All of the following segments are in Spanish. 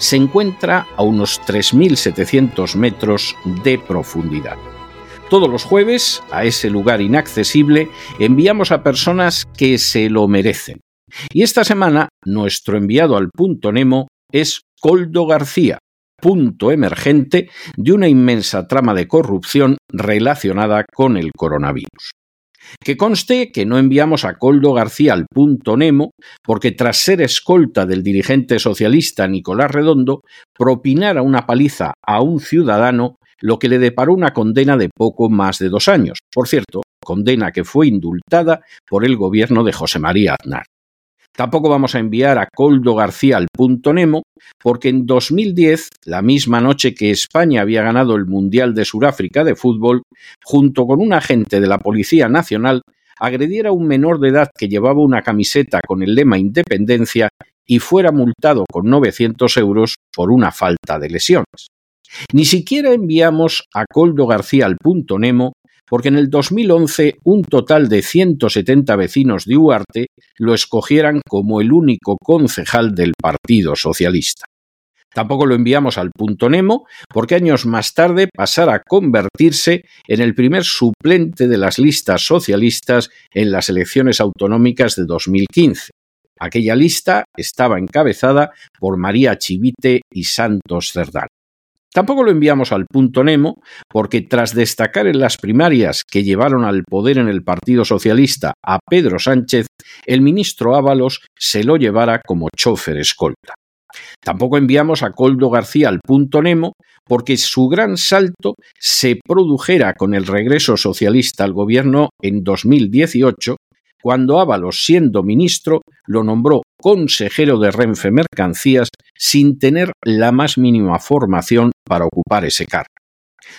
se encuentra a unos 3.700 metros de profundidad. Todos los jueves, a ese lugar inaccesible, enviamos a personas que se lo merecen. Y esta semana, nuestro enviado al punto Nemo es Coldo García, punto emergente de una inmensa trama de corrupción relacionada con el coronavirus. Que conste que no enviamos a Coldo García al punto Nemo porque tras ser escolta del dirigente socialista Nicolás Redondo, propinara una paliza a un ciudadano lo que le deparó una condena de poco más de dos años. Por cierto, condena que fue indultada por el gobierno de José María Aznar. Tampoco vamos a enviar a Coldo García al punto Nemo, porque en 2010, la misma noche que España había ganado el Mundial de Sudáfrica de fútbol, junto con un agente de la Policía Nacional, agrediera a un menor de edad que llevaba una camiseta con el lema Independencia y fuera multado con 900 euros por una falta de lesiones. Ni siquiera enviamos a Coldo García al punto Nemo porque en el 2011 un total de 170 vecinos de Huarte lo escogieran como el único concejal del Partido Socialista. Tampoco lo enviamos al punto Nemo, porque años más tarde pasara a convertirse en el primer suplente de las listas socialistas en las elecciones autonómicas de 2015. Aquella lista estaba encabezada por María Chivite y Santos Cerdán. Tampoco lo enviamos al punto Nemo, porque tras destacar en las primarias que llevaron al poder en el Partido Socialista a Pedro Sánchez, el ministro Ábalos se lo llevara como chofer escolta. Tampoco enviamos a Coldo García al punto Nemo, porque su gran salto se produjera con el regreso socialista al gobierno en 2018, cuando Ábalos, siendo ministro, lo nombró consejero de Renfe Mercancías sin tener la más mínima formación para ocupar ese cargo.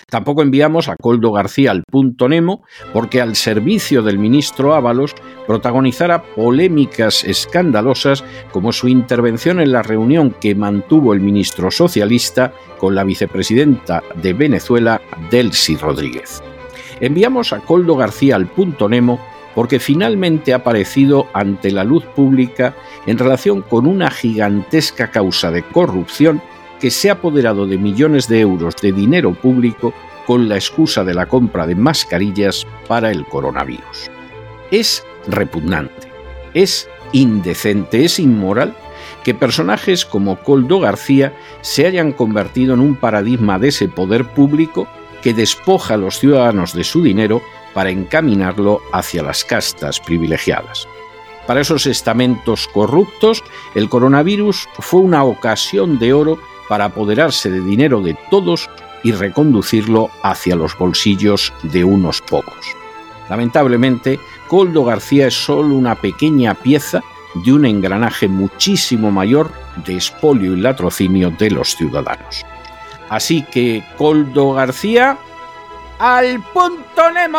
Tampoco enviamos a Coldo García al punto Nemo porque al servicio del ministro Ábalos protagonizara polémicas escandalosas como su intervención en la reunión que mantuvo el ministro socialista con la vicepresidenta de Venezuela, Delcy Rodríguez. Enviamos a Coldo García al punto Nemo porque finalmente ha aparecido ante la luz pública en relación con una gigantesca causa de corrupción que se ha apoderado de millones de euros de dinero público con la excusa de la compra de mascarillas para el coronavirus. Es repugnante, es indecente, es inmoral que personajes como Coldo García se hayan convertido en un paradigma de ese poder público que despoja a los ciudadanos de su dinero para encaminarlo hacia las castas privilegiadas. Para esos estamentos corruptos, el coronavirus fue una ocasión de oro para apoderarse de dinero de todos y reconducirlo hacia los bolsillos de unos pocos. Lamentablemente, Coldo García es solo una pequeña pieza de un engranaje muchísimo mayor de espolio y latrocinio de los ciudadanos. Así que, Coldo García, al punto Nemo.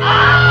¡Ah!